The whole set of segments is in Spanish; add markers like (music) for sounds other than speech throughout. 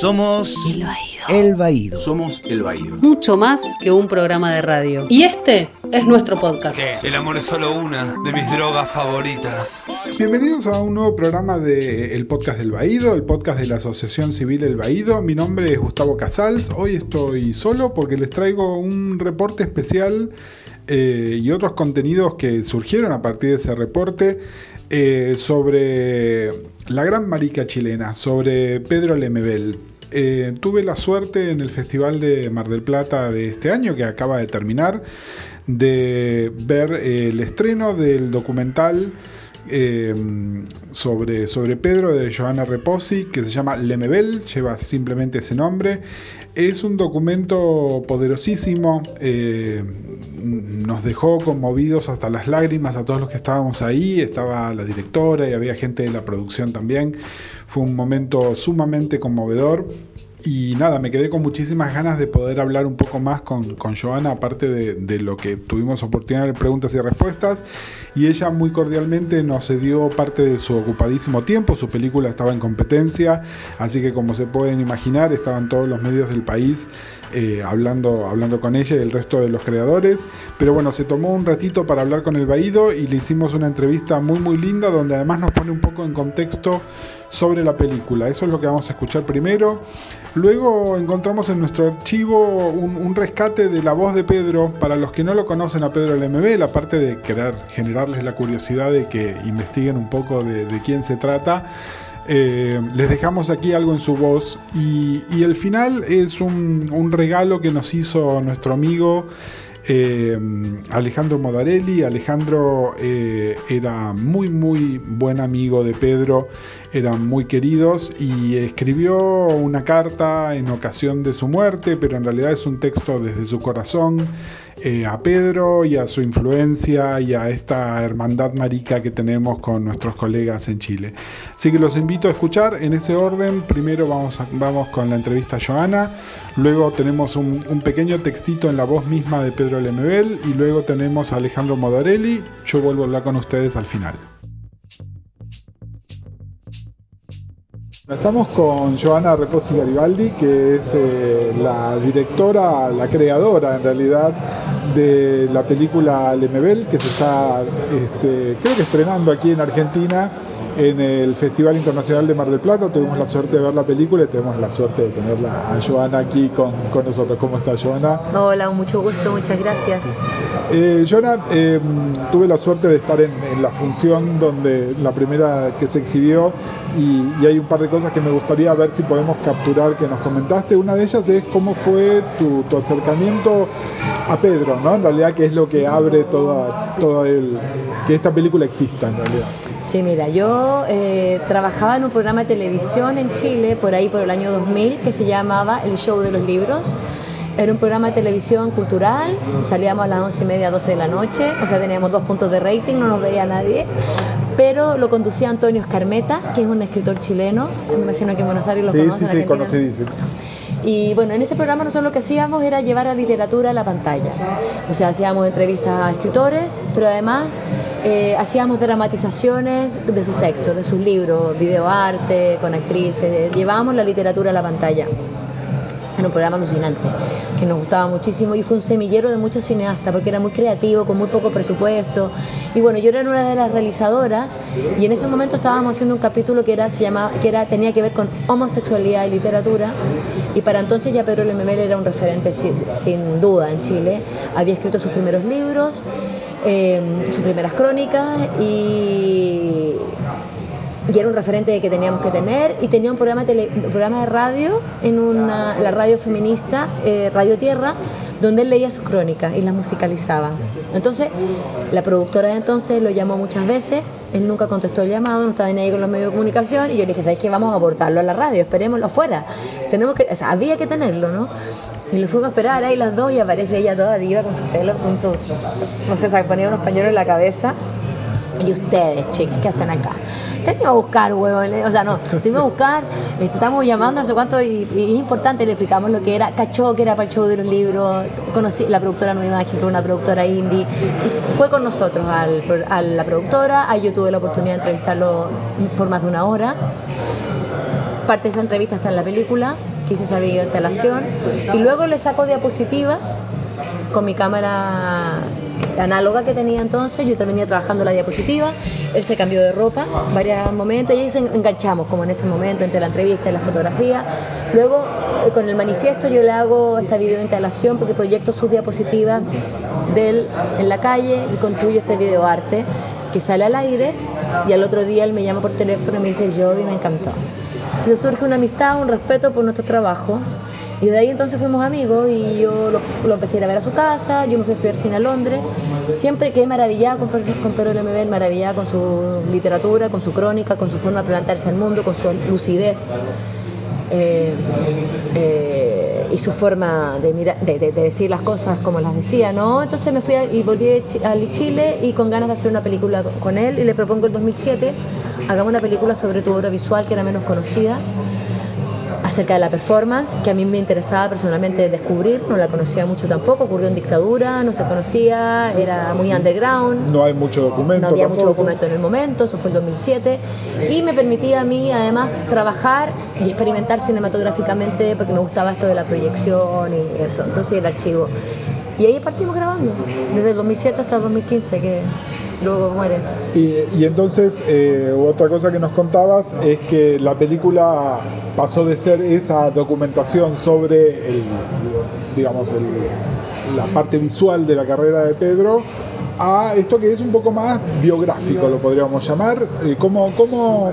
Somos. El Baído. Somos El Baído. Mucho más que un programa de radio. Y este es nuestro podcast. El amor es solo una de mis drogas favoritas. Bienvenidos a un nuevo programa de el podcast del Baído, el podcast de la Asociación Civil El Baído. Mi nombre es Gustavo Casals. Hoy estoy solo porque les traigo un reporte especial eh, y otros contenidos que surgieron a partir de ese reporte eh, sobre la gran marica chilena, sobre Pedro Lemebel. Eh, tuve la suerte en el Festival de Mar del Plata de este año, que acaba de terminar, de ver el estreno del documental eh, sobre, sobre Pedro de Joana Reposi, que se llama Lemebel, lleva simplemente ese nombre. Es un documento poderosísimo, eh, nos dejó conmovidos hasta las lágrimas a todos los que estábamos ahí, estaba la directora y había gente de la producción también. Fue un momento sumamente conmovedor. Y nada, me quedé con muchísimas ganas de poder hablar un poco más con, con Joana, aparte de, de, lo que tuvimos oportunidad de preguntas y respuestas. Y ella muy cordialmente nos cedió parte de su ocupadísimo tiempo. Su película estaba en competencia, así que como se pueden imaginar, estaban todos los medios del país eh, hablando, hablando con ella y el resto de los creadores. Pero bueno, se tomó un ratito para hablar con el Baído y le hicimos una entrevista muy muy linda donde además nos pone un poco en contexto sobre la película. Eso es lo que vamos a escuchar primero. Luego encontramos en nuestro archivo un, rescate de la voz de Pedro. Para los que no lo conocen a Pedro LMB, aparte de querer generarles la curiosidad de que investiguen un poco de, quién se trata, eh, les dejamos aquí algo en su voz. Y, el final es un, regalo que nos hizo nuestro amigo. Eh, Alejandro Modarelli. Alejandro eh, era muy, muy buen amigo de Pedro, eran muy queridos y escribió una carta en ocasión de su muerte, pero en realidad es un texto desde su corazón. Eh, a Pedro y a su influencia y a esta hermandad marica que tenemos con nuestros colegas en Chile. Así que los invito a escuchar en ese orden. Primero vamos, vamos con la entrevista a Joana, luego tenemos un, un, pequeño textito en la voz misma de Pedro Lemebel y luego tenemos a Alejandro Modarelli. Yo vuelvo a hablar con ustedes al final. Estamos con Joana Reposi Garibaldi, que es eh, la directora, la creadora en realidad de la película Lemebel, que se está, este, creo que estrenando aquí en Argentina en el Festival Internacional de Mar del Plata. Tuvimos la suerte de ver la película y tenemos la suerte de tenerla a Joana aquí con, con nosotros. ¿Cómo está Joana? Hola, mucho gusto, muchas gracias. Eh, Joana, eh, tuve la suerte de estar en, en, la función donde la primera que se exhibió y, y, hay un par de cosas que me gustaría ver si podemos capturar que nos comentaste. Una de ellas es cómo fue tu, tu acercamiento a Pedro, ¿no? En realidad, que es lo que abre toda, todo el... que esta película exista en realidad. Sí, mira, yo eh, trabajaba en un programa de televisión en Chile, por ahí por el año 2000, que se llamaba El Show de los Libros. Era un programa de televisión cultural, salíamos a las 11 y media, 12 de la noche, o sea, teníamos dos puntos de rating, no nos veía nadie, pero lo conducía Antonio Escarmeta, que es un escritor chileno, me imagino que en Buenos Aires lo sí, conocen. Sí, sí, conocidísimo. Y bueno, en ese programa nosotros lo que hacíamos era llevar la literatura a la pantalla. O sea, hacíamos entrevistas a escritores, pero además eh, hacíamos dramatizaciones de sus textos, de sus libros, videoarte, con actrices, llevábamos la literatura a la pantalla. Era un programa alucinante, que nos gustaba muchísimo y fue un semillero de muchos cineastas porque era muy creativo, con muy poco presupuesto. Y bueno, yo era una de las realizadoras y en ese momento estábamos haciendo un capítulo que, era, se llamaba, que era, tenía que ver con homosexualidad y literatura. Y para entonces ya Pedro Lemebel era un referente sin, duda en Chile. Había escrito sus primeros libros, eh, sus primeras crónicas y y era un referente que teníamos que tener y tenía un programa, de radio en una, la radio feminista eh, Radio Tierra donde él leía sus crónicas y las musicalizaba entonces la productora de entonces lo llamó muchas veces él nunca contestó el llamado no estaba ni ahí con los medios de comunicación y yo le dije ¿sabes qué? vamos a abordarlo a la radio esperémoslo afuera tenemos que, o había que tenerlo ¿no? y lo fuimos a esperar ahí las dos y aparece ella toda diva con su pelo con su no sé, se ponía unos pañuelos en la cabeza y ustedes, chicas, ¿qué hacen acá? Tengo a buscar, huevón. O sea, no, tengo a buscar, este, estamos llamando, no sé cuánto, y, es importante, le explicamos lo que era Cachó, que era para el show de los libros. Conocí la productora Nueva Imagen, que fue una productora indie. Y fue con nosotros al, a la productora. Ahí yo tuve la oportunidad de entrevistarlo por más de una hora. parte de esa entrevista está en la película, que hice esa instalación, y luego le saco diapositivas con mi cámara análoga que tenía entonces, yo venía trabajando la diapositiva, él se cambió de ropa varios momentos y ahí se enganchamos como en ese momento entre la entrevista y la fotografía. Luego eh, con el manifiesto yo le hago esta video instalación porque proyecto sus diapositivas de él en la calle y construyo este videoarte que sale al aire y al otro día él me llama por teléfono y me dice yo y me encantó. Entonces surge una amistad, un respeto por nuestros trabajos y de ahí entonces fuimos amigos y yo lo, empecé a ir a ver a su casa, yo me fui a estudiar cine a Londres, siempre quedé maravillada con, con Pedro Lemebel, maravillada con su literatura, con su crónica, con su forma de plantarse al mundo, con su lucidez. Eh, eh, y su forma de, de, decir las cosas como las decía, ¿no? Entonces me fui y volví a Chile y con ganas de hacer una película con él y le propongo el 2007, hagamos una película sobre tu obra visual que era menos conocida acerca de la performance, que a mí me interesaba personalmente descubrir, no la conocía mucho tampoco, ocurrió en dictadura, no se conocía, era muy underground. No hay mucho documento. No había mucho documento en el momento, eso fue el 2007, y me permitía a mí además trabajar y experimentar cinematográficamente porque me gustaba esto de la proyección y eso, entonces el archivo. Y ahí partimos grabando, desde el 2007 hasta el 2015, que luego muere. Y, entonces, eh, otra cosa que nos contabas es que la película pasó de ser esa documentación sobre el, digamos, la parte visual de la carrera de Pedro a esto que es un poco más biográfico, lo podríamos llamar. Eh, ¿Cómo, cómo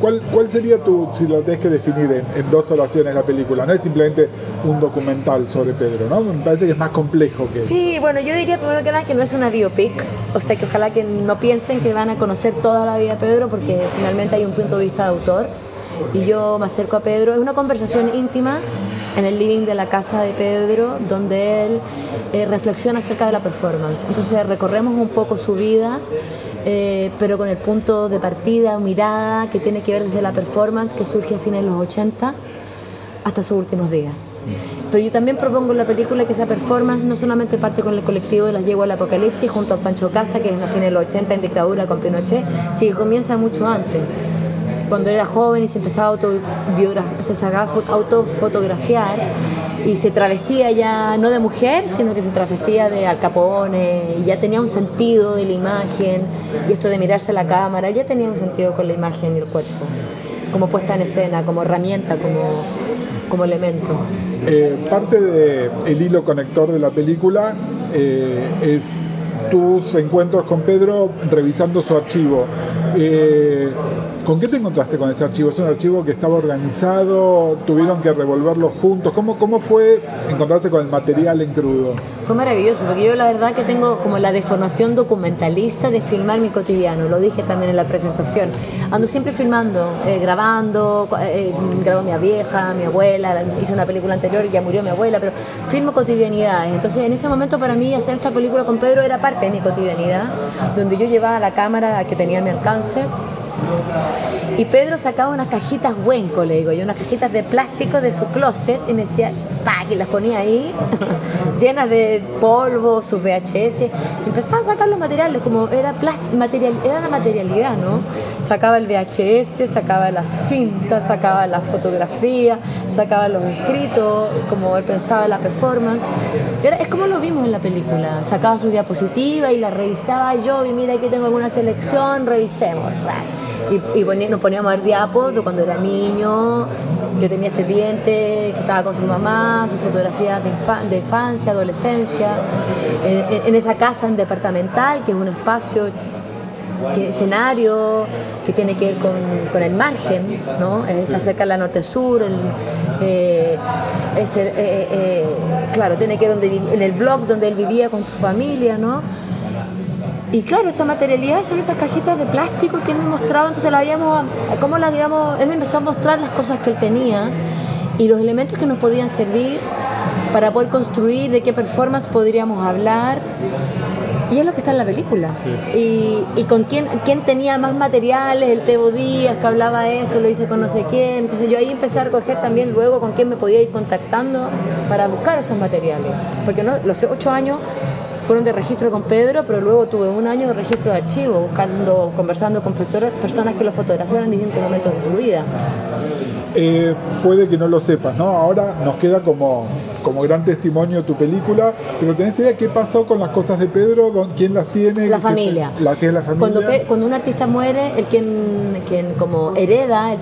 ¿Cuál, ¿Cuál sería tu, si lo tienes que definir en, dos oraciones la película? No es simplemente un documental sobre Pedro, ¿no? Me parece que es más complejo que Sí, bueno, yo diría primero que nada que no es una biopic, o sea que ojalá que no piensen que van a conocer toda la vida de Pedro porque finalmente hay un punto de vista de autor y yo me acerco a Pedro, es una conversación íntima en el living de la casa de Pedro, donde él eh, reflexiona acerca de la performance. Entonces recorremos un poco su vida, eh, pero con el punto de partida, mirada que tiene que ver desde la performance que surge a fines de los 80 hasta sus últimos días. Pero yo también propongo en la película que esa performance no solamente parte con el colectivo de las Yeguas al Apocalipsis junto a Pancho Casa, que es a fines de los 80 en dictadura con Pinochet, sino que comienza mucho antes cuando era joven y se empezaba a autofotografiar y se travestía ya no de mujer, sino que se travestía de Al Capone y ya tenía un sentido de la imagen y esto de mirarse a la cámara, ya tenía un sentido con la imagen y el cuerpo, como puesta en escena, como herramienta, como, como elemento. Eh, parte del hilo conector de la película eh, es tus encuentros con Pedro revisando su archivo. Eh, ¿Con qué te encontraste con ese archivo? ¿Es un archivo que estaba organizado? ¿Tuvieron que revolverlo juntos? ¿Cómo, ¿Cómo fue encontrarse con el material en crudo? Fue maravilloso, porque yo la verdad que tengo como la deformación documentalista de filmar mi cotidiano, lo dije también en la presentación. Ando siempre filmando, eh, grabando, eh, grabo a mi vieja, mi abuela, hice una película anterior y ya murió mi abuela, pero filmo cotidianidades. Entonces en ese momento para mí hacer esta película con Pedro era parte de mi cotidianidad, donde yo llevaba la cámara que tenía a mi alcance y Pedro sacaba unas cajitas huenco, le digo yo, unas cajitas de plástico de su closet y me decía, pa, que las ponía ahí, (laughs) llenas de polvo, sus VHS. Y empezaba a sacar los materiales, como era, material, era la materialidad, ¿no? Sacaba el VHS, sacaba las cintas, sacaba la fotografía, sacaba los escritos, como él pensaba la performance. es como lo vimos en la película. Sacaba sus diapositivas y las revisaba yo, y mira, aquí tengo alguna selección, revisemos y, nos poníamos a ver diapos de cuando era niño, que tenía ese diente, que estaba con su mamá, sus fotografías de, infancia, adolescencia, en, esa casa en departamental, que es un espacio que escenario que tiene que ver con, el margen, ¿no? está cerca de la norte-sur, eh, eh, eh, claro, tiene que ver en el blog donde él vivía con su familia, ¿no? Y claro, esa materialidad son esas cajitas de plástico que él me mostraba, entonces la habíamos, cómo la habíamos, él me empezó a mostrar las cosas que él tenía y los elementos que nos podían servir para poder construir de qué performance podríamos hablar. Y es lo que está en la película. Y, y, con quién, quién tenía más materiales, el Tebo Díaz que hablaba esto, lo hice con no sé quién. Entonces yo ahí empecé a recoger también luego con quién me podía ir contactando para buscar esos materiales. Porque no, los ocho años fueron de registro con Pedro, pero luego tuve un año de registro de archivo, buscando, conversando con personas que lo fotografiaron en distintos momentos de su vida. Eh, puede que no lo sepas, ¿no? Ahora nos queda como, como gran testimonio tu película, pero ¿tenés idea qué pasó con las cosas de Pedro? ¿Quién las tiene? La familia. la, que es la familia. Cuando, cuando, un artista muere, el quien, quien como hereda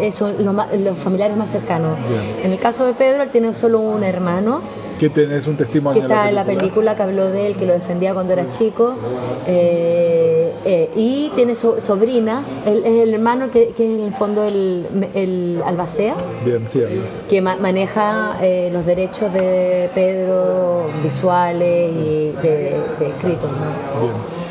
eso, los, familiares más cercanos. En el caso de Pedro, él tiene solo un hermano que tenés un testimonio. Que está en la película que habló de él, que lo defendía cuando era chico. Eh, eh, y tiene sobrinas. Él es el hermano que, que, es en el fondo el, el albacea. Bien, sí, Que maneja eh, los derechos de Pedro visuales y de, de escritos. Bien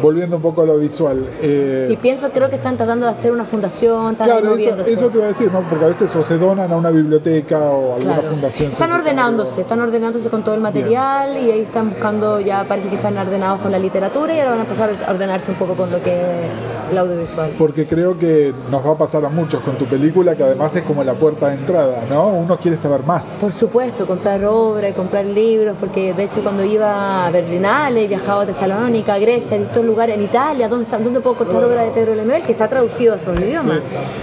volviendo un poco a lo visual. Eh, y pienso, creo que están tratando de hacer una fundación. Claro, eso, eso, te iba a decir, ¿no? porque a veces o se donan a una biblioteca o a alguna fundación. Están ordenándose, están ordenándose con todo el material y ahí están buscando, ya parece que están ordenados con la literatura y ahora van a empezar a ordenarse un poco con lo que el audiovisual. Porque creo que nos va a pasar a muchos con tu película, que además es como la puerta de entrada, ¿no? Uno quiere saber más. Por supuesto, comprar obra y comprar libros, porque de hecho cuando iba a Berlinale, viajaba a Tesalónica, a Grecia, a lugar en Italia, ¿dónde, está, dónde puedo encontrar obra de Pedro Lemebel que está traducido a su idioma?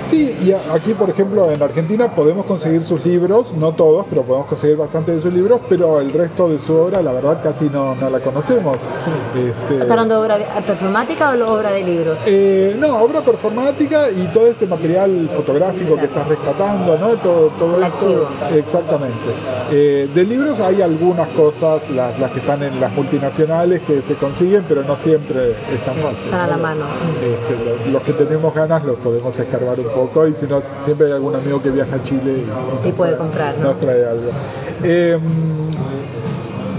Sí. y aquí, por ejemplo, en Argentina podemos conseguir sus libros, no todos, pero podemos conseguir bastante de sus libros, pero el resto de su obra, la verdad, casi no, no la conocemos. Sí. Este... ¿Está hablando de obra performática o obra de libros? Eh, no, obra performática y todo este material fotográfico que estás rescatando, ¿no? Todo, todo el archivo. Exactamente. Eh, de libros hay algunas cosas, las, las que están en las multinacionales, que se consiguen, pero no siempre es tan fácil. a la mano. Este, los, que tenemos ganas los podemos escarbar un poco y si no, siempre hay algún amigo que viaja a Chile y, puede comprar. Nos trae algo. Em,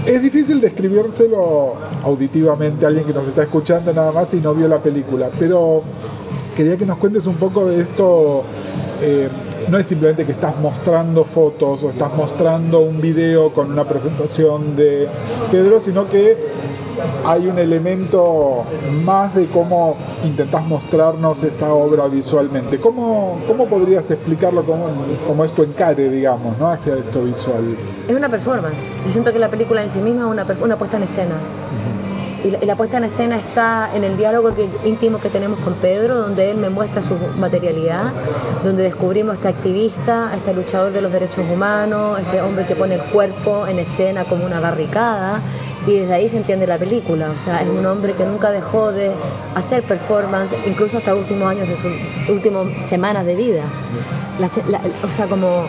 es difícil describírselo auditivamente a alguien que nos está escuchando nada más y no vio la película, pero quería que nos cuentes un poco de esto. Eh, no es simplemente que estás mostrando fotos o estás mostrando un video con una presentación de Pedro, sino que hay un elemento más de cómo intentás mostrarnos esta obra visualmente. ¿Cómo, cómo podrías explicarlo como, como es tu encare, digamos, ¿no? hacia esto visual? Es una performance. Yo siento que la película en sí misma es una, una puesta en escena. Y la, puesta en escena está en el diálogo íntimo que tenemos con Pedro, donde él me muestra su materialidad, donde descubrimos a este activista, a este luchador de los derechos humanos, este hombre que pone el cuerpo en escena como una barricada, y desde ahí se entiende la película. O sea, es un hombre que nunca dejó de hacer performance, incluso hasta últimos años de sus últimas semanas de vida. o sea, como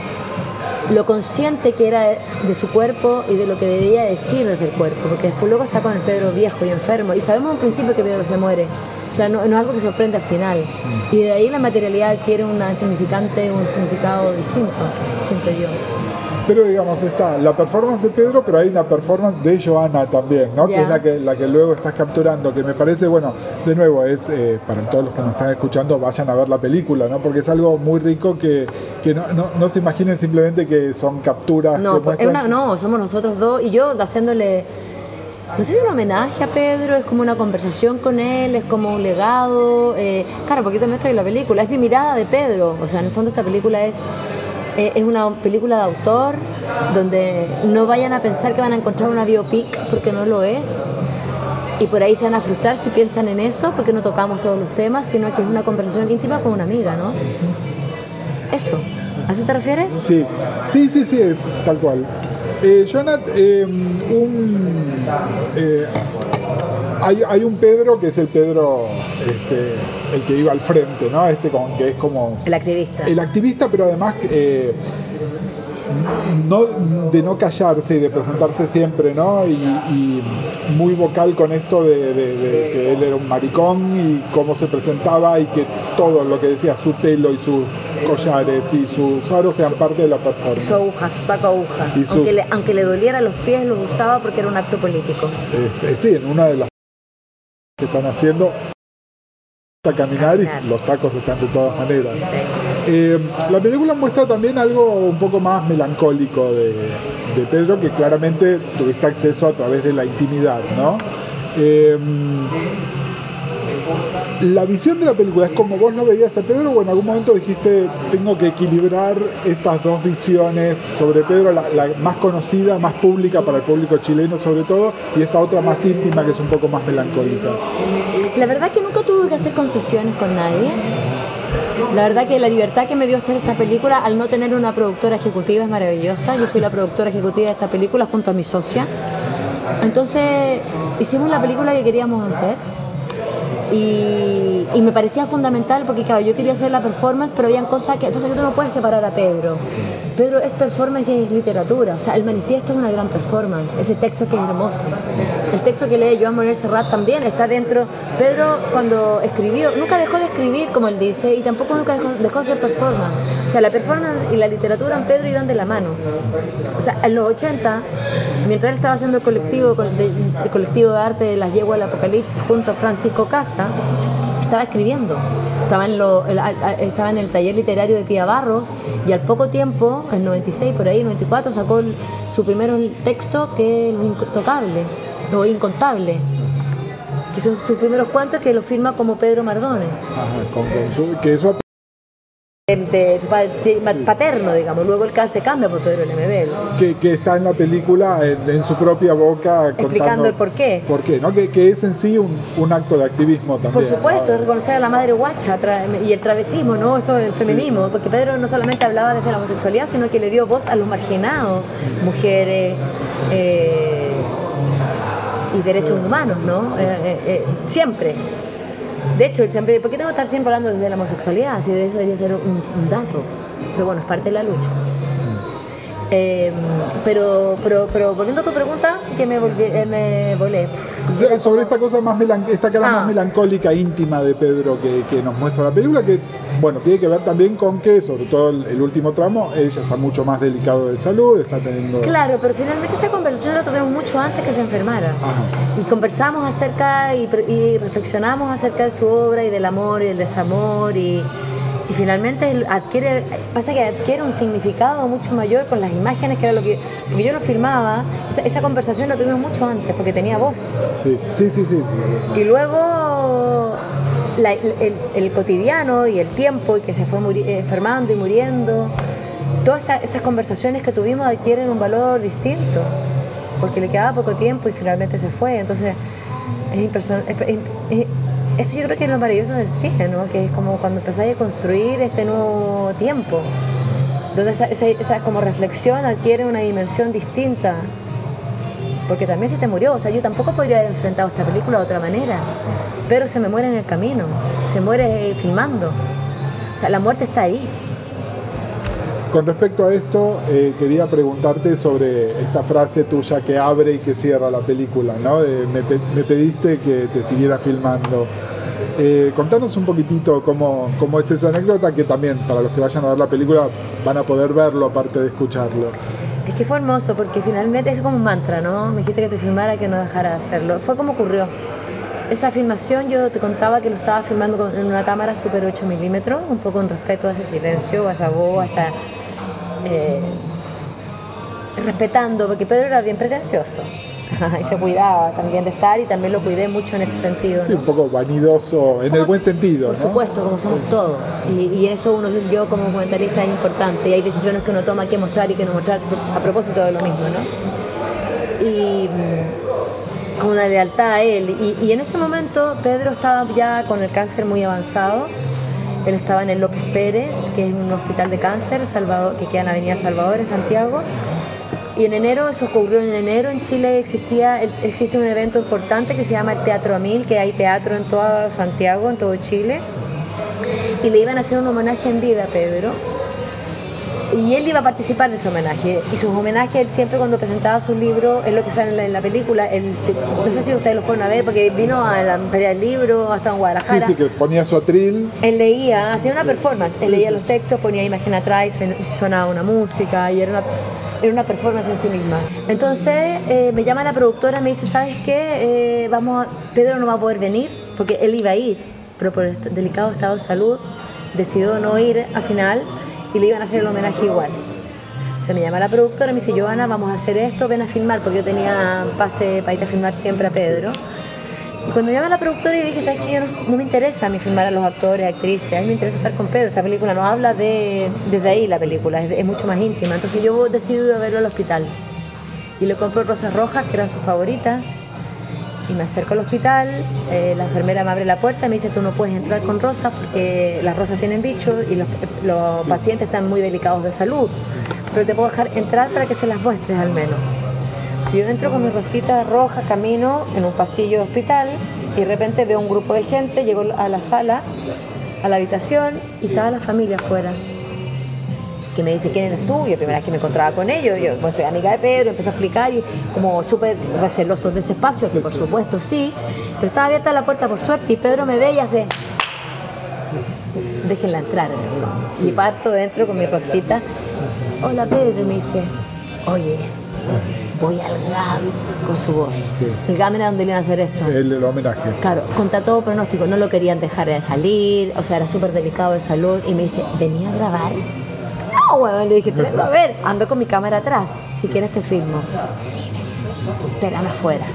lo consciente que era de su cuerpo y de lo que debía decir desde el cuerpo, porque después luego está con el Pedro viejo y enfermo, y sabemos en principio que Pedro se muere, o sea, no, es algo que sorprende al final, mm. y de ahí la materialidad adquiere un significante, un significado distinto, siento yo. Pero digamos, está la performance de Pedro, pero hay una performance de Joana también, ¿no? Que es la que, la que luego estás capturando, que me parece, bueno, de nuevo, es eh, para todos los que nos están escuchando, vayan a ver la película, ¿no? Porque es algo muy rico que, que no, no, se imaginen simplemente que son capturas. No, que no, somos nosotros dos y yo haciéndole no sé si es un homenaje a Pedro, es como una conversación con él, es como un legado. Eh, claro, porque también estoy en la película, es mi mirada de Pedro. O sea, en el fondo esta película es eh, es una película de autor donde no vayan a pensar que van a encontrar una biopic porque no lo es. Y por ahí se van a frustrar si piensan en eso porque no tocamos todos los temas, sino que es una conversación íntima con una amiga, ¿no? Eso. ¿A eso te refieres? Sí, sí, sí, sí, tal cual. Eh, Jonat, eh, un, eh, hay, un Pedro que es el Pedro, este, el que iba al frente, ¿no? Este con, que es como... El activista. El activista, pero además... Eh, no, de no callarse y de presentarse siempre, ¿no? Y, muy vocal con esto de, que él era un maricón y cómo se presentaba y que todo lo que decía, su pelo y sus collares y sus aros sean parte de la performance. Y su aguja, su taco aguja. aunque, le, aunque, le, doliera los pies, los usaba porque era un acto político. Este, sí, en una de las que están haciendo a caminar y los tacos están de todas maneras. Eh, la película muestra también algo un poco más melancólico de, Pedro, que claramente tuviste acceso a través de la intimidad, ¿no? Eh, la visión de la película es como vos lo veías a Pedro o en algún momento dijiste tengo que equilibrar estas dos visiones sobre Pedro, la, la más conocida, más pública para el público chileno sobre todo, y esta otra más íntima que es un poco más melancólica. La verdad que nunca tuve que hacer concesiones con nadie. La verdad que la libertad que me dio hacer esta película al no tener una productora ejecutiva es maravillosa. Yo fui la productora ejecutiva de esta película junto a mi socia. Entonces hicimos la película que queríamos hacer y, y me parecía fundamental porque claro, yo quería hacer la performance, pero habían cosas que pasa que tú no puedes separar a Pedro. Pedro es performance y es literatura, o sea, el manifiesto es una gran performance, ese texto que es hermoso. El texto que lee Joan Manuel Serrat también está dentro. Pedro cuando escribió, nunca dejó de escribir como él dice y tampoco nunca dejó, dejó de hacer performance. O sea, la performance y la literatura en Pedro iban de la mano. O sea, en los 80, mientras él estaba haciendo el colectivo, el colectivo de arte de las yeguas del apocalipsis junto a Francisco Casa, estaba escribiendo, estaba en, lo, estaba en el taller literario de Pía Barros y al poco tiempo, en 96, por ahí, 94, sacó su primer texto que es Los Intocables, Los Incontables, que son sus primeros cuentos que lo firma como Pedro Mardones. Ajá, con, que eso De, de- de- paterno, digamos. Luego el caso se cambia por Pedro Lemebel, que, que está en la película en, en su propia boca explicando el porqué. por qué, ¿no? Que, que es en sí un, un acto de activismo también. Por supuesto, ¿no? reconocer a la madre guacha y el travestismo, ¿no? Esto del feminismo, porque Pedro no solamente hablaba desde la homosexualidad, sino que le dio voz a los marginados, mujeres eh, y derechos humanos, ¿no? Eh, eh, siempre. De hecho, él siempre, ¿por qué tengo que estar siempre hablando desde la homosexualidad? Si de eso debería ser un, un dato. Pero bueno, es parte de la lucha. Eh, pero, pero, pero volviendo a tu pregunta, que me, volví- eh, me volé. So- Sobre esta cosa más esta cara Ah. más melancólica, íntima de Pedro que, que nos muestra la película, que bueno, tiene que ver también con que, sobre todo el, el último tramo, ella está mucho más delicado de salud, está teniendo. Claro, pero finalmente esa conversación la tuvimos mucho antes que se enfermara. Ajá. Y conversamos acerca y, y reflexionamos acerca de su obra y del amor y del desamor y, y finalmente adquiere, pasa que adquiere un significado mucho mayor con las imágenes que era lo que, lo que yo lo filmaba. Esa, esa conversación la tuvimos mucho antes porque tenía voz. Sí, sí, sí. sí, sí, sí. Y luego la- el, el cotidiano y el tiempo y que se fue muri- enfermando y muriendo, todas esa- esas conversaciones que tuvimos adquieren un valor distinto, porque le quedaba poco tiempo y finalmente se fue. Entonces, es es- eso yo creo que es lo maravilloso del cine, ¿no? que es como cuando empezáis a construir este nuevo tiempo, donde esa, esa, esa como reflexión adquiere una dimensión distinta porque también se te murió. O sea, yo tampoco podría haber enfrentado esta película de otra manera, pero se me muere en el camino, se muere filmando. O sea, la muerte está ahí. Con respecto a esto, eh, quería preguntarte sobre esta frase tuya que abre y que cierra la película, ¿no? De, me, me pediste que te siguiera filmando. Eh, contanos un poquitito cómo, cómo es esa anécdota, que también para los que vayan a ver la película van a poder verlo aparte de escucharlo. Es que fue hermoso porque finalmente es como un mantra, ¿no? Me dijiste que te filmara, que no dejara de hacerlo. Fue como ocurrió. Esa filmación yo te contaba que lo estaba filmando con- en una cámara super 8 milímetros, un poco en respeto a ese silencio, a esa voz, a esa... eh, respetando, porque Pedro era bien pretencioso (laughs) y se cuidaba también de estar y también lo cuidé mucho en ese sentido. Sí, un poco vanidoso, en el buen sentido, Por ¿no? supuesto, como somos todos. Y, y eso uno, yo como comentarista es importante. Y hay decisiones que uno toma que mostrar y que no mostrar a propósito de lo mismo, ¿no? Y mm, como una lealtad a él. Y, y en ese momento Pedro estaba ya con el cáncer muy avanzado. Él estaba en el López Pérez, que es un hospital de cáncer Salvador, que queda en Avenida Salvador, en Santiago. Y en enero, eso ocurrió en enero, en Chile existía, existe un evento importante que se llama el Teatro Amil, que hay teatro en todo Santiago, en todo Chile. Y le iban a hacer un homenaje en vida a Pedro. Y él iba a participar de ese homenaje. Y sus homenajes, él siempre cuando presentaba sus libros, es lo que sale en la, en la película. Él, no sé si ustedes lo fueron a ver, porque vino a la Feria del Libro, hasta en Sí, Guadalajara. sí, que ponía su atril. Él leía, hacía una performance, él Sí, leía sí. los textos, ponía imagen atrás, sonaba una música y era una, era una performance en sí misma. Entonces eh, me llama la productora me dice, ¿sabes qué? Eh, vamos a- Pedro no va a poder venir porque él iba a ir, pero por el delicado estado de salud decidió no ir al final y le iban a hacer el homenaje igual. Se me llama la productora y me dice, Joana, vamos a hacer esto, ven a filmar, porque yo tenía pase para ir a filmar siempre a Pedro. Y cuando llamé a la productora y dije, ¿sabes qué? Yo no, me interesa a mí filmar a los actores, actrices, a mí me interesa estar con Pedro. Esta película no habla de, desde ahí la película, es, mucho más íntima. Entonces yo a verlo al hospital. Y le compro rosas rojas, que eran sus favoritas, y me acerco al hospital, eh, la enfermera me abre la puerta y me dice, tú no puedes entrar con rosas porque las rosas tienen bichos y los, los pacientes están muy delicados de salud, pero te puedo dejar entrar para que se las muestres al menos. Si yo entro con mi rosita roja, camino en un pasillo de hospital y de repente veo un grupo de gente, llego a la sala, a la habitación y estaba la familia afuera. Que me dice, ¿quién eres tú? Y la primera vez que me encontraba con ellos, yo pues soy amiga de Pedro, empezó a explicar y como súper recelosos de ese espacio, que por supuesto sí, pero estaba abierta la puerta por suerte y Pedro me ve y hace, déjenla entrar en eso. Y parto dentro con mi rosita, hola Pedro, y me dice, oye, voy al GAM con su voz. Sí. El GAM era donde le iban a hacer esto. El, el homenaje. Claro, contra todo pronóstico, no lo querían dejar de salir, o sea, era súper delicado de salud y me dice, ¿venía a grabar? No, bueno, le dije, te vengo a ver, ando con mi cámara atrás, si quieres te filmo. Sí, me dice, espérame afuera.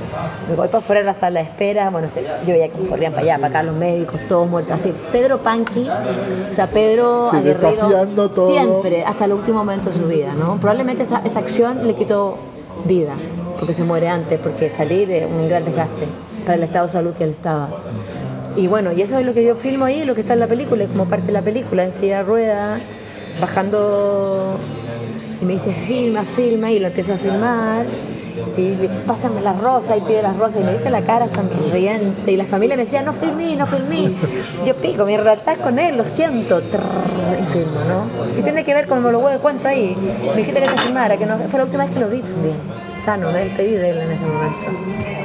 Me voy para afuera de la sala de espera, bueno, se- yo veía que corrían para allá, para acá los médicos, todos muertos, así. Pedro Panqui, o sea, Pedro Sí, aguerrido, todo. siempre, hasta el último momento de su vida, ¿no? Probablemente esa, esa acción le quitó vida, porque se muere antes, porque salir es un gran desgaste para el estado de salud que él estaba. Y bueno, y eso es lo que yo filmo ahí, lo que está en la película, es como parte de la película, en silla de rueda, bajando, y me dice, filma, filma, y lo empiezo a filmar, y pásame las rosas, y pide las rosas, y me viste la cara sonriente, y la familia me decía, no filmí, no filmí. Yo pico, mi realidad con él, lo siento, y filmo, ¿no? Y tiene que ver con lo huevo cuento ahí. Me dijiste que te filmara, que no, fue la última vez que lo vi también, sano, me despedí de él en ese momento.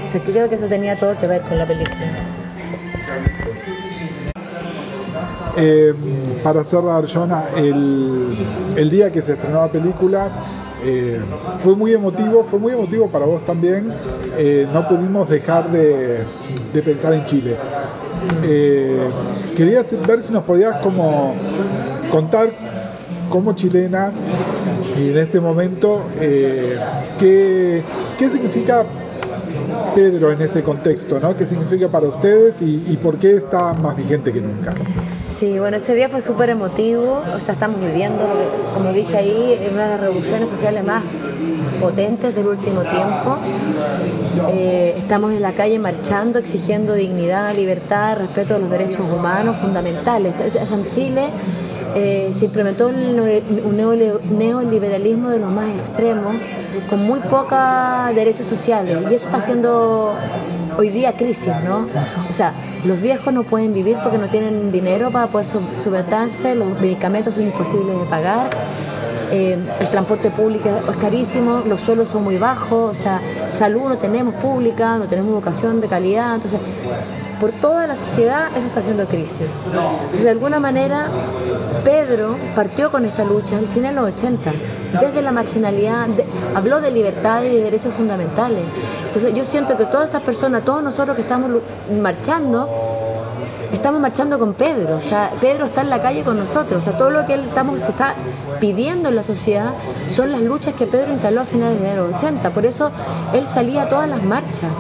O sea, que creo que eso tenía todo que ver con la película. Eh, para cerrar, Jonah, el, el día que se estrenó la película eh, fue muy emotivo, fue muy emotivo para vos también. Eh, no pudimos dejar de, de pensar en Chile. Quería ver si nos podías como contar como chilena y en este momento qué, qué significa Pedro en ese contexto, ¿no? ¿Qué significa para ustedes y, por qué está más vigente que nunca? Sí, bueno, ese día fue súper emotivo. Estamos viviendo, como dije ahí, una de las revoluciones sociales más potentes del último tiempo. Eh, estamos en la calle marchando, exigiendo dignidad, libertad, respeto a los derechos humanos fundamentales. En Chile eh, se implementó un neoliberalismo de los más extremos, con muy pocos derechos sociales. Y eso está haciendo hoy día crisis, ¿no? O sea, los viejos no pueden vivir porque no tienen dinero para poder sub- subventarse, los medicamentos son imposibles de pagar, eh, el transporte público es carísimo, los suelos son muy bajos, o sea, salud no tenemos pública, no tenemos educación de calidad, entonces, por toda la sociedad eso está haciendo crisis. Entonces, de alguna manera, Pedro partió con esta lucha al final de los 80, desde la marginalidad, habló de libertad y de derechos fundamentales. Entonces yo siento que todas estas personas, todos nosotros que estamos marchando, estamos marchando con Pedro, o sea, Pedro está en la calle con nosotros, o sea, todo lo que él estamos, está pidiendo en la sociedad son las luchas que Pedro instaló a finales de los 80, por eso él salía a todas las marchas.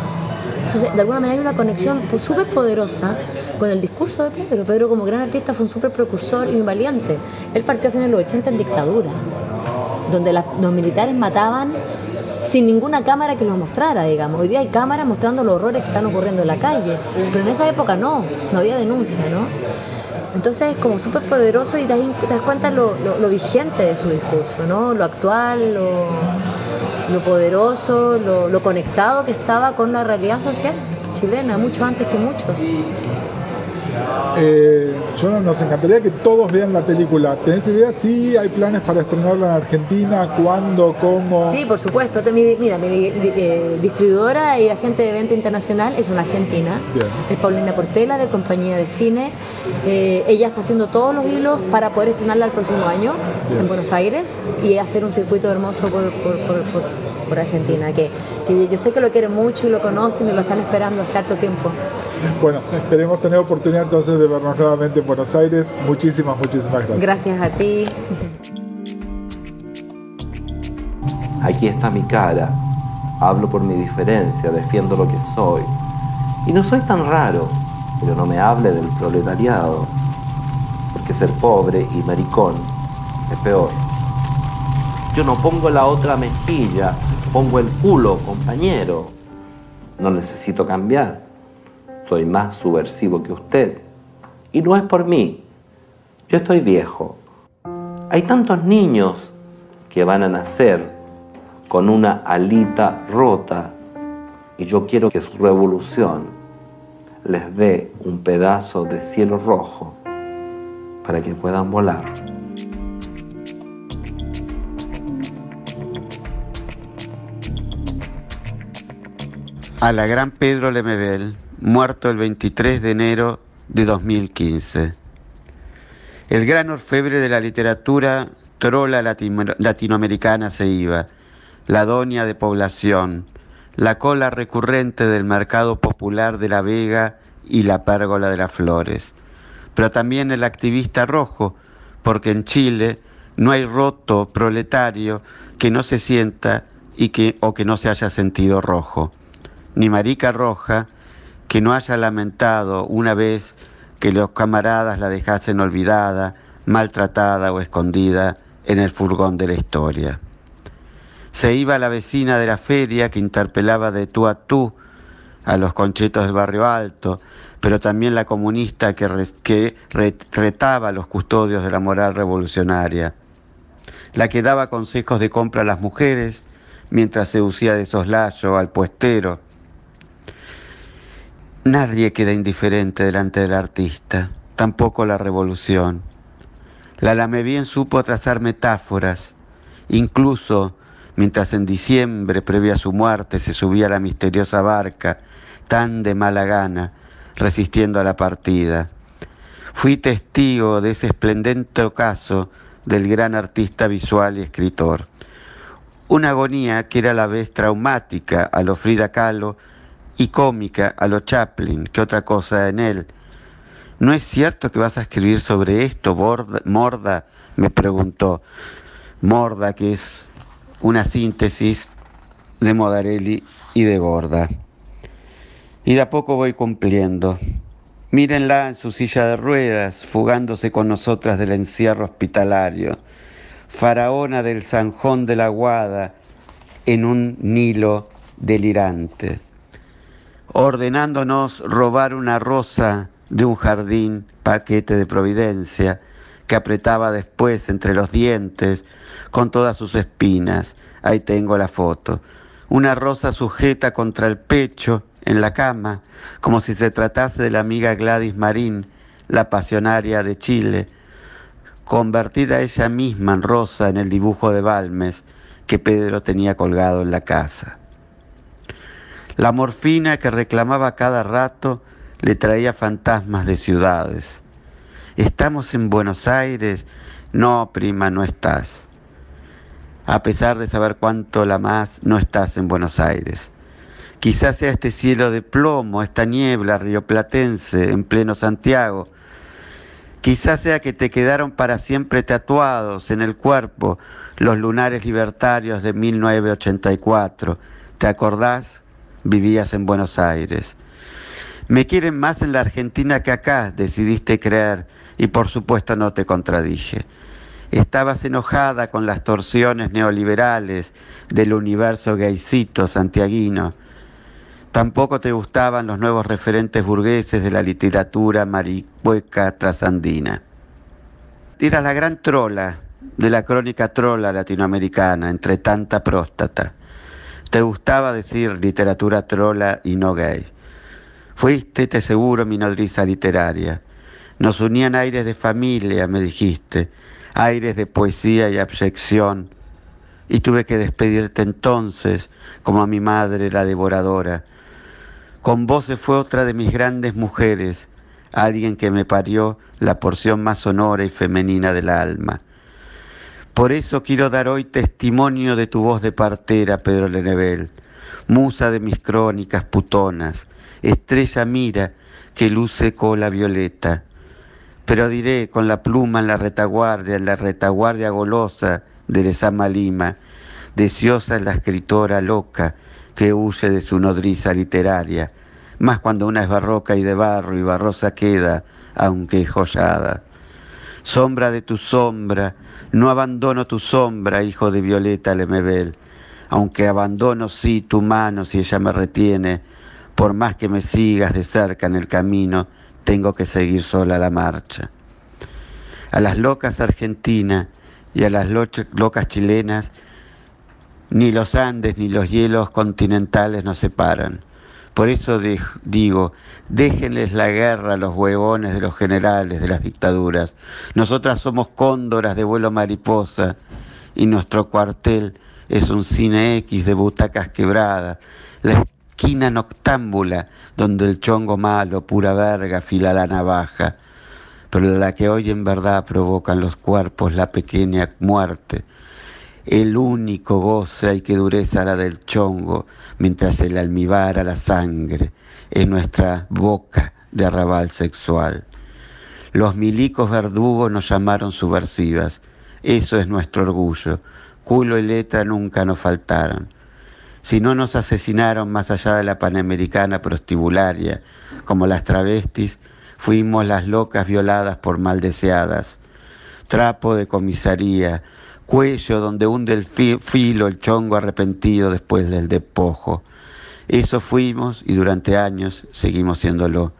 Entonces, de alguna manera hay una conexión súper poderosa con el discurso de Pedro. Pedro como gran artista fue un súper precursor y un valiente. Él partió a finales de los 80 en dictadura, donde los militares mataban sin ninguna cámara que los mostrara, digamos. Hoy día hay cámaras mostrando los horrores que están ocurriendo en la calle, pero en esa época no, no había denuncia, ¿no? Entonces es como súper poderoso y te das, te das cuenta lo, lo- lo vigente de su discurso, ¿no? Lo actual, lo, lo poderoso, lo, conectado que estaba con la realidad social chilena, mucho antes que muchos. Eh, yo nos encantaría que todos vean la película. ¿Tenés idea si hay planes para estrenarla en Argentina? ¿Cuándo? ¿Cómo? Sí, por supuesto. Mira, mi eh, distribuidora y agente de venta internacional es una argentina. Bien. Es Paulina Portela, de compañía de cine. Eh, ella está haciendo todos los hilos para poder estrenarla el próximo año Bien. en Buenos Aires y hacer un circuito hermoso por, por- por- por- por Argentina, que, que yo sé que lo quieren mucho y lo conocen y lo están esperando hace harto tiempo. Bueno, esperemos tener oportunidad entonces de vernos nuevamente en Buenos Aires. Muchísimas, muchísimas gracias. Gracias a ti. Aquí está mi cara, hablo por mi diferencia, defiendo lo que soy. Y no soy tan raro, pero no me hable del proletariado, porque ser pobre y maricón es peor. Yo no pongo la otra mejilla, pongo el culo, compañero. No necesito cambiar. Soy más subversivo que usted. Y no es por mí. Yo estoy viejo. Hay tantos niños que van a nacer con una alita rota y yo quiero que su revolución les dé un pedazo de cielo rojo para que puedan volar. A la gran Pedro Lemebel, muerto el 23 de enero de 2015. El gran orfebre de la literatura trola latinoamericana se iba, la doña de población, la cola recurrente del mercado popular de La Vega y la pérgola de las flores, pero también el activista rojo, porque en Chile no hay roto proletario que no se sienta y que, o que no se haya sentido rojo, ni marica roja que no haya lamentado una vez que los camaradas la dejasen olvidada, maltratada o escondida en el furgón de la historia. Se iba la vecina de la feria que interpelaba de tú a tú a los conchetos del barrio alto, pero también la comunista que, que retaba a los custodios de la moral revolucionaria, la que daba consejos de compra a las mujeres mientras se usía de soslayo al puestero. Nadie queda indiferente delante del artista, tampoco la revolución. La bien supo trazar metáforas, incluso mientras en diciembre, previo a su muerte, se subía a la misteriosa barca, tan de mala gana, resistiendo a la partida. Fui testigo de ese esplendente ocaso del gran artista visual y escritor. Una agonía que era a la vez traumática a lo Frida Kahlo y cómica a lo Chaplin, que otra cosa en él. ¿No es cierto que vas a escribir sobre esto, Morda? me preguntó. Morda, que es una síntesis de Modarelli y de Gorda. Y de a poco voy cumpliendo. Mírenla en su silla de ruedas, fugándose con nosotras del encierro hospitalario. Faraona del Sanjón de la Guada en un Nilo delirante. Ordenándonos robar una rosa de un jardín, paquete de providencia, que apretaba después entre los dientes con todas sus espinas. Ahí tengo la foto. Una rosa sujeta contra el pecho en la cama, como si se tratase de la amiga Gladys Marín, la pasionaria de Chile, convertida ella misma en rosa en el dibujo de Balmes que Pedro tenía colgado en la casa. La morfina que reclamaba cada rato le traía fantasmas de ciudades. ¿Estamos en Buenos Aires? No, prima, no estás. A pesar de saber cuánto la más, no estás en Buenos Aires. Quizás sea este cielo de plomo, esta niebla rioplatense en pleno Santiago. Quizás sea que te quedaron para siempre tatuados en el cuerpo los lunares libertarios de 1984. ¿Te acordás? Vivías en Buenos Aires. Me quieren más en la Argentina que acá, decidiste creer y por supuesto no te contradije. Estabas enojada con las torsiones neoliberales del universo gaycito santiaguino. Tampoco te gustaban los nuevos referentes burgueses de la literatura maricueca trasandina. Eras la gran trola de la crónica trola latinoamericana, entre tanta próstata. Te gustaba decir literatura trola y no gay. Fuiste, te seguro, mi nodriza literaria. Nos unían aires de familia, me dijiste, aires de poesía y abyección. Y tuve que despedirte entonces, como a mi madre la devoradora. Con vos fue otra de mis grandes mujeres, alguien que me parió la porción más sonora y femenina del alma. Por eso quiero dar hoy testimonio de tu voz de partera, Pedro Lenebel, musa de mis crónicas putonas, estrella mira que luce cola violeta pero diré con la pluma en la retaguardia, en la retaguardia golosa de Lezama Lima, deseosa es la escritora loca que huye de su nodriza literaria, más cuando una es barroca y de barro y barrosa queda, aunque joyada. Sombra de tu sombra, no abandono tu sombra, hijo de Violeta Lemebel, aunque abandono sí tu mano si ella me retiene, por más que me sigas de cerca en el camino, tengo que seguir sola la marcha. A las locas argentinas y a las locas chilenas, ni los Andes ni los hielos continentales nos separan. Por eso digo, déjenles la guerra a los huevones de los generales de las dictaduras. Nosotras somos cóndoras de vuelo mariposa y nuestro cuartel es un cine X de butacas quebradas. La esquina noctámbula donde el chongo malo, pura verga, fila la navaja. Pero la que hoy en verdad provocan los cuerpos la pequeña muerte el único goce y que dureza la del chongo, mientras el almíbar a la sangre en nuestra boca de arrabal sexual. Los milicos verdugos nos llamaron subversivas, eso es nuestro orgullo, culo y letra nunca nos faltaron. Si no nos asesinaron más allá de la panamericana prostibularia, como las travestis, fuimos las locas violadas por maldeseadas. Trapo de comisaría, cuello donde hunde el filo el chongo arrepentido después del despojo. Eso fuimos y durante años seguimos siéndolo.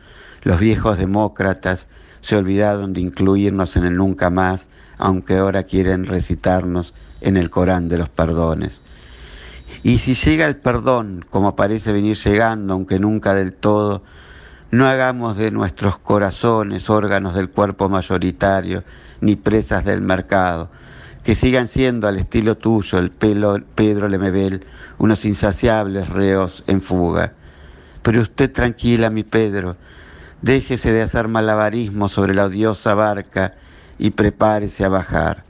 Los viejos demócratas se olvidaron de incluirnos en el nunca más, aunque ahora quieren recitarnos en el Corán de los perdones. Y si llega el perdón, como parece venir llegando, aunque nunca del todo, no hagamos de nuestros corazones órganos del cuerpo mayoritario, ni presas del mercado que sigan siendo al estilo tuyo el pelo Pedro Lemebel unos insaciables reos en fuga. Pero usted tranquila, mi Pedro, déjese de hacer malabarismo sobre la odiosa barca y prepárese a bajar.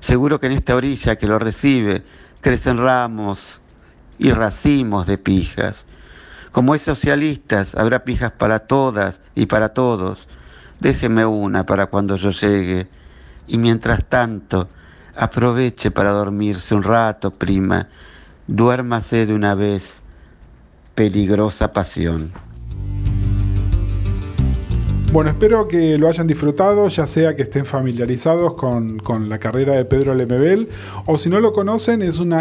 Seguro que en esta orilla que lo recibe crecen ramos y racimos de pijas. Como es socialistas, habrá pijas para todas y para todos. Déjeme una para cuando yo llegue. Y mientras tanto, Aproveche para dormirse un rato, prima. Duérmase de una vez. Peligrosa pasión. Bueno, espero que lo hayan disfrutado, ya sea que estén familiarizados con, la carrera de Pedro Lemebel o si no lo conocen, es un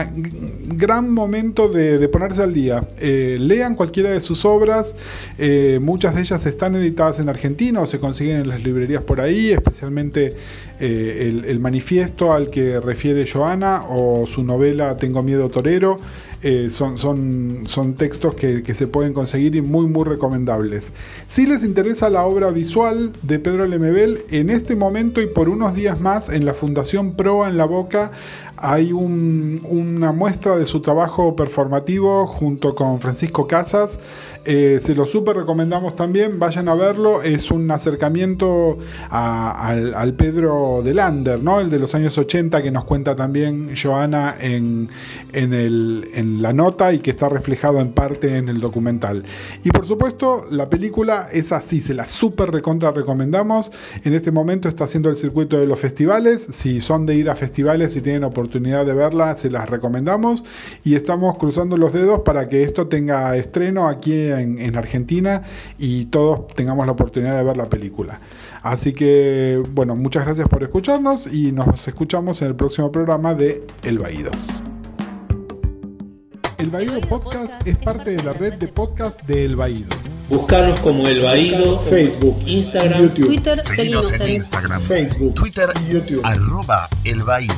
gran momento de, ponerse al día. Eh, lean cualquiera de sus obras, eh, muchas de ellas están editadas en Argentina o se consiguen en las librerías por ahí, especialmente eh, el, manifiesto al que refiere Joana o su novela Tengo miedo torero. Eh, son, son, son, textos que, se pueden conseguir y muy muy recomendables. Si les interesa la obra visual de Pedro Lemebel, en este momento y por unos días más en la Fundación Proa en la Boca hay una muestra de su trabajo performativo junto con Francisco Casas. Eh, se lo súper recomendamos también, vayan a verlo. Es un acercamiento al, Pedro de Lander, ¿no? el de los años 80 que nos cuenta también Joana en, en la nota y que está reflejado en parte en el documental. Y por supuesto, la película es así, se la súper recontra recomendamos. En este momento está haciendo el circuito de los festivales. Si son de ir a festivales y tienen oportunidad de verla, se las recomendamos y estamos cruzando los dedos para que esto tenga estreno aquí en, Argentina y todos tengamos la oportunidad de ver la película. Así que, bueno, muchas gracias por escucharnos y nos escuchamos en el próximo programa de El Baído. El Baído Podcast es parte de la red de podcast de El Baído. Buscarnos como El Baído, Facebook, Instagram, Twitter, seguimos en Instagram, Facebook, Twitter, YouTube, arroba El Baído.